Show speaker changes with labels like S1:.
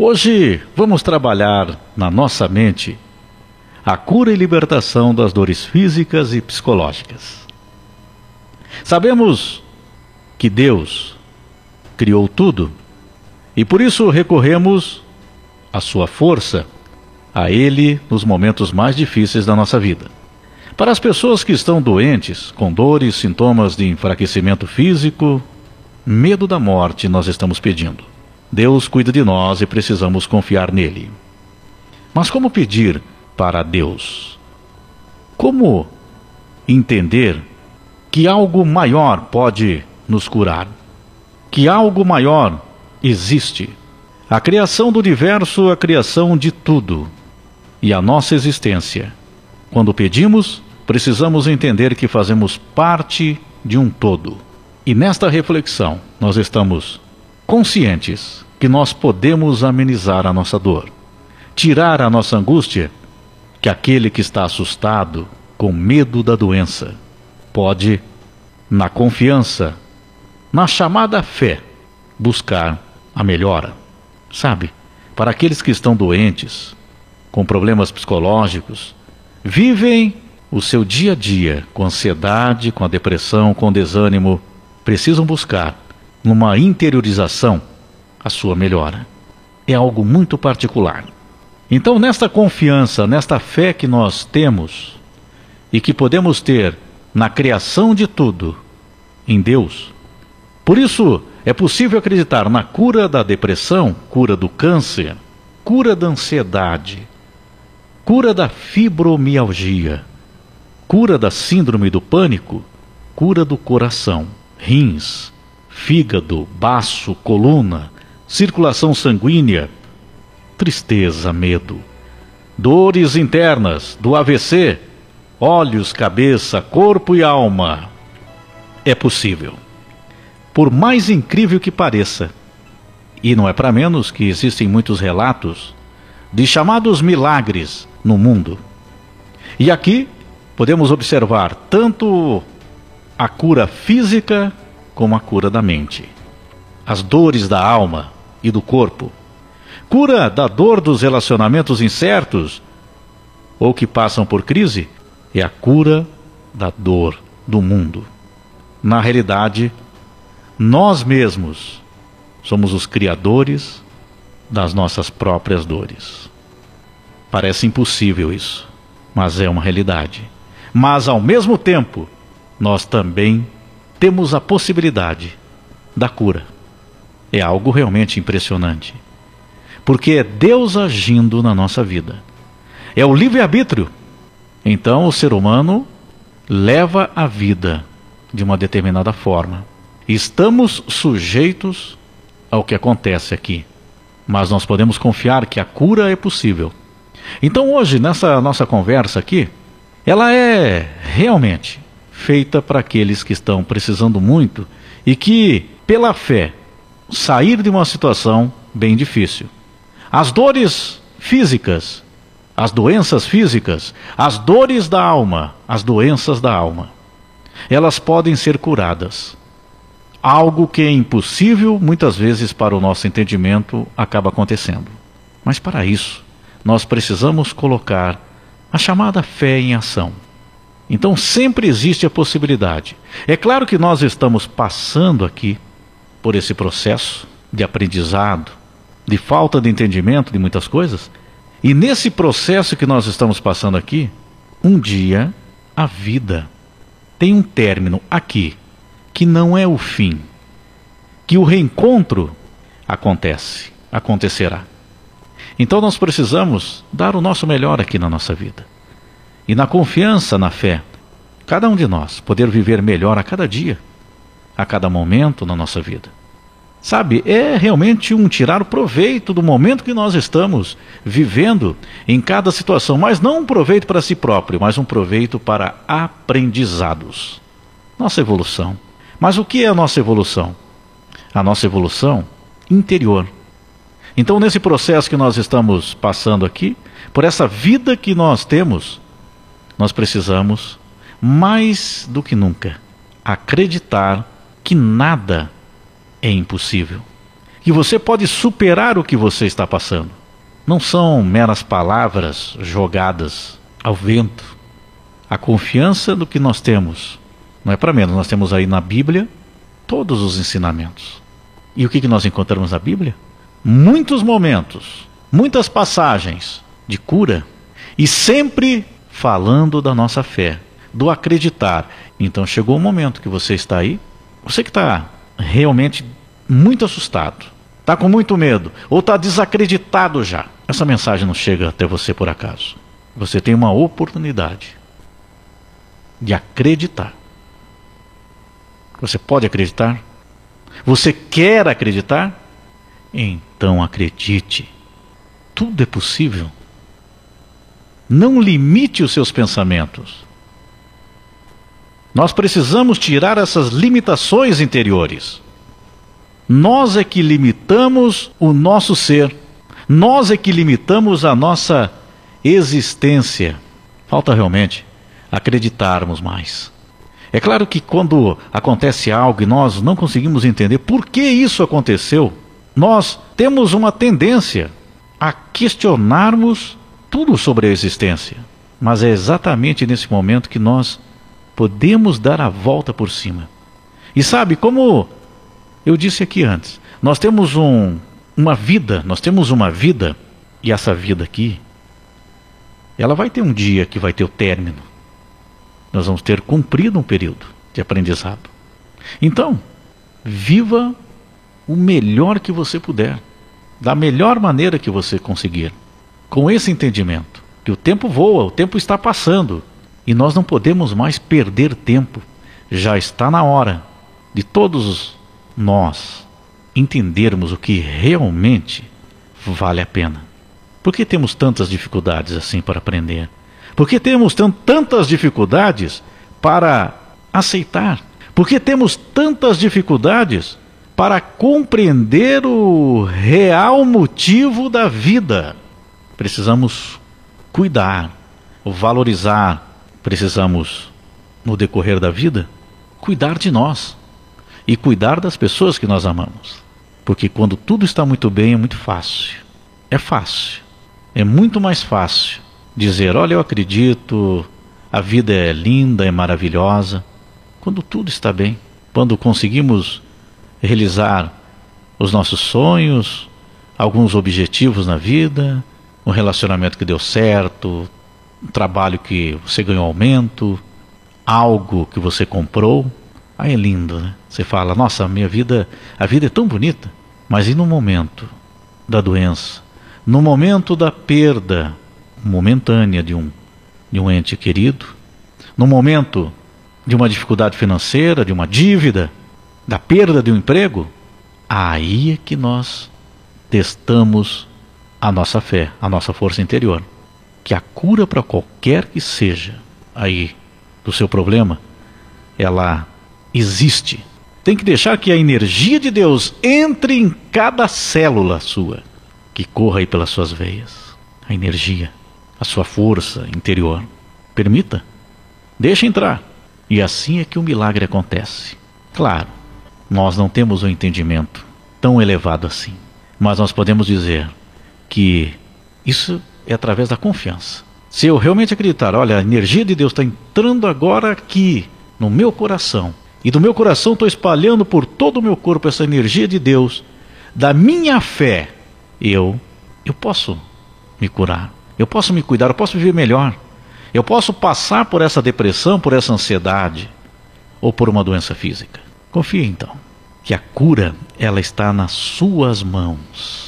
S1: Hoje vamos trabalhar na nossa mente a cura e libertação das dores físicas e psicológicas. Sabemos que Deus criou tudo e por isso recorremos à sua força, a Ele nos momentos mais difíceis da nossa vida. Para as pessoas que estão doentes, com dores, sintomas de enfraquecimento físico, medo da morte, nós estamos pedindo. Deus cuida de nós e precisamos confiar nele. Mas como pedir para Deus? Como entender que algo maior pode nos curar? Que algo maior existe? A criação do universo, a criação de tudo e a nossa existência. Quando pedimos, precisamos entender que fazemos parte de um todo. E nesta reflexão, nós estamos conscientes que nós podemos amenizar a nossa dor, tirar a nossa angústia, que aquele que está assustado, com medo da doença, pode, na confiança, na chamada fé, buscar a melhora. Sabe, para aqueles que estão doentes, com problemas psicológicos, vivem o seu dia a dia com ansiedade, com a depressão, com desânimo, precisam buscar, numa interiorização, a sua melhora. É algo muito particular. Então, nesta confiança, nesta fé que nós temos e que podemos ter na criação de tudo, em Deus, por isso é possível acreditar na cura da depressão, cura do câncer, cura da ansiedade, cura da fibromialgia cura da síndrome do pânico, cura do coração, rins, fígado, baço, coluna, circulação sanguínea, tristeza, medo, dores internas, do AVC, olhos, cabeça, corpo e alma. É possível. Por mais incrível que pareça, e não é para menos que existem muitos relatos de chamados milagres no mundo. E aqui podemos observar tanto a cura física como a cura da mente, as dores da alma e do corpo, cura da dor dos relacionamentos incertos ou que passam por crise, é a cura da dor do mundo. Na realidade, nós mesmos somos os criadores das nossas próprias dores. Parece impossível isso, mas é uma realidade. Mas, ao mesmo tempo, nós também temos a possibilidade da cura. É algo realmente impressionante. Porque é Deus agindo na nossa vida. É o livre-arbítrio. Então, o ser humano leva a vida de uma determinada forma. Estamos sujeitos ao que acontece aqui, mas nós podemos confiar que a cura é possível. Então, hoje, nessa nossa conversa aqui, ela é realmente feita para aqueles que estão precisando muito e que, pela fé, sair de uma situação bem difícil. As dores físicas, as doenças físicas, as dores da alma, as doenças da alma, elas podem ser curadas. Algo que é impossível, muitas vezes, para o nosso entendimento, acaba acontecendo. Mas para isso, nós precisamos colocar a chamada fé em ação. Então sempre existe a possibilidade. É claro que nós estamos passando aqui por esse processo de aprendizado, de falta de entendimento de muitas coisas, e nesse processo que nós estamos passando aqui, um dia a vida tem um término aqui, que não é o fim, que o reencontro acontece, acontecerá. Então nós precisamos dar o nosso melhor aqui na nossa vida. E na confiança na fé, cada um de nós poder viver melhor a cada dia, a cada momento na nossa vida. Sabe, é realmente um tirar o proveito do momento que nós estamos vivendo em cada situação, mas não um proveito para si próprio, mas um proveito para aprendizados. Nossa evolução. Mas o que é a nossa evolução? A nossa evolução interior então, nesse processo que nós estamos passando aqui, por essa vida que nós temos, nós precisamos, mais do que nunca, acreditar que nada é impossível. E você pode superar o que você está passando. Não são meras palavras jogadas ao vento. A confiança do que nós temos não é para menos. Nós temos aí na Bíblia todos os ensinamentos. E o que, que nós encontramos na Bíblia? Muitos momentos, muitas passagens de cura e sempre falando da nossa fé, do acreditar. Então chegou o momento que você está aí, você que está realmente muito assustado, está com muito medo ou está desacreditado já. Essa mensagem não chega até você por acaso. Você tem uma oportunidade de acreditar. Você pode acreditar? Você quer acreditar? Então acredite. Tudo é possível. Não limite os seus pensamentos. Nós precisamos tirar essas limitações interiores. Nós é que limitamos o nosso ser. Nós é que limitamos a nossa existência. Falta realmente acreditarmos mais. É claro que quando acontece algo e nós não conseguimos entender por que isso aconteceu, nós temos uma tendência a questionarmos tudo sobre a existência. Mas é exatamente nesse momento que nós podemos dar a volta por cima. E sabe, como eu disse aqui antes, nós temos um, uma vida, nós temos uma vida, e essa vida aqui, ela vai ter um dia que vai ter o término. Nós vamos ter cumprido um período de aprendizado. Então, viva o melhor que você puder, da melhor maneira que você conseguir com esse entendimento que o tempo voa, o tempo está passando e nós não podemos mais perder tempo. Já está na hora de todos nós entendermos o que realmente vale a pena. Por que temos tantas dificuldades assim para aprender? Por que temos tantas dificuldades para aceitar? Por que temos tantas dificuldades para compreender o real motivo da vida? Precisamos cuidar, valorizar, precisamos, no decorrer da vida, cuidar de nós e cuidar das pessoas que nós amamos. Porque quando tudo está muito bem, é muito fácil. É fácil. É muito mais fácil dizer: Olha, eu acredito, a vida é linda, é maravilhosa. Quando tudo está bem, quando conseguimos realizar os nossos sonhos, alguns objetivos na vida, um relacionamento que deu certo, um trabalho que você ganhou aumento, algo que você comprou. Aí é lindo, né? Você fala, nossa, a minha vida, a vida é tão bonita. Mas e no momento da doença? No momento da perda momentânea de um, de um ente querido? No momento de uma dificuldade financeira, de uma dívida, da perda de um emprego? Aí é que nós testamos a nossa fé, a nossa força interior. Que a cura para qualquer que seja aí do seu problema, ela existe. Tem que deixar que a energia de Deus entre em cada célula sua, que corra aí pelas suas veias. A energia, a sua força interior. Permita. Deixa entrar. E assim é que o milagre acontece. Claro, nós não temos um entendimento tão elevado assim, mas nós podemos dizer: que isso é através da confiança. Se eu realmente acreditar, olha, a energia de Deus está entrando agora aqui no meu coração, e do meu coração estou espalhando por todo o meu corpo essa energia de Deus, da minha fé, eu, eu posso me curar, eu posso me cuidar, eu posso viver melhor, eu posso passar por essa depressão, por essa ansiedade, ou por uma doença física. Confie então, que a cura ela está nas suas mãos.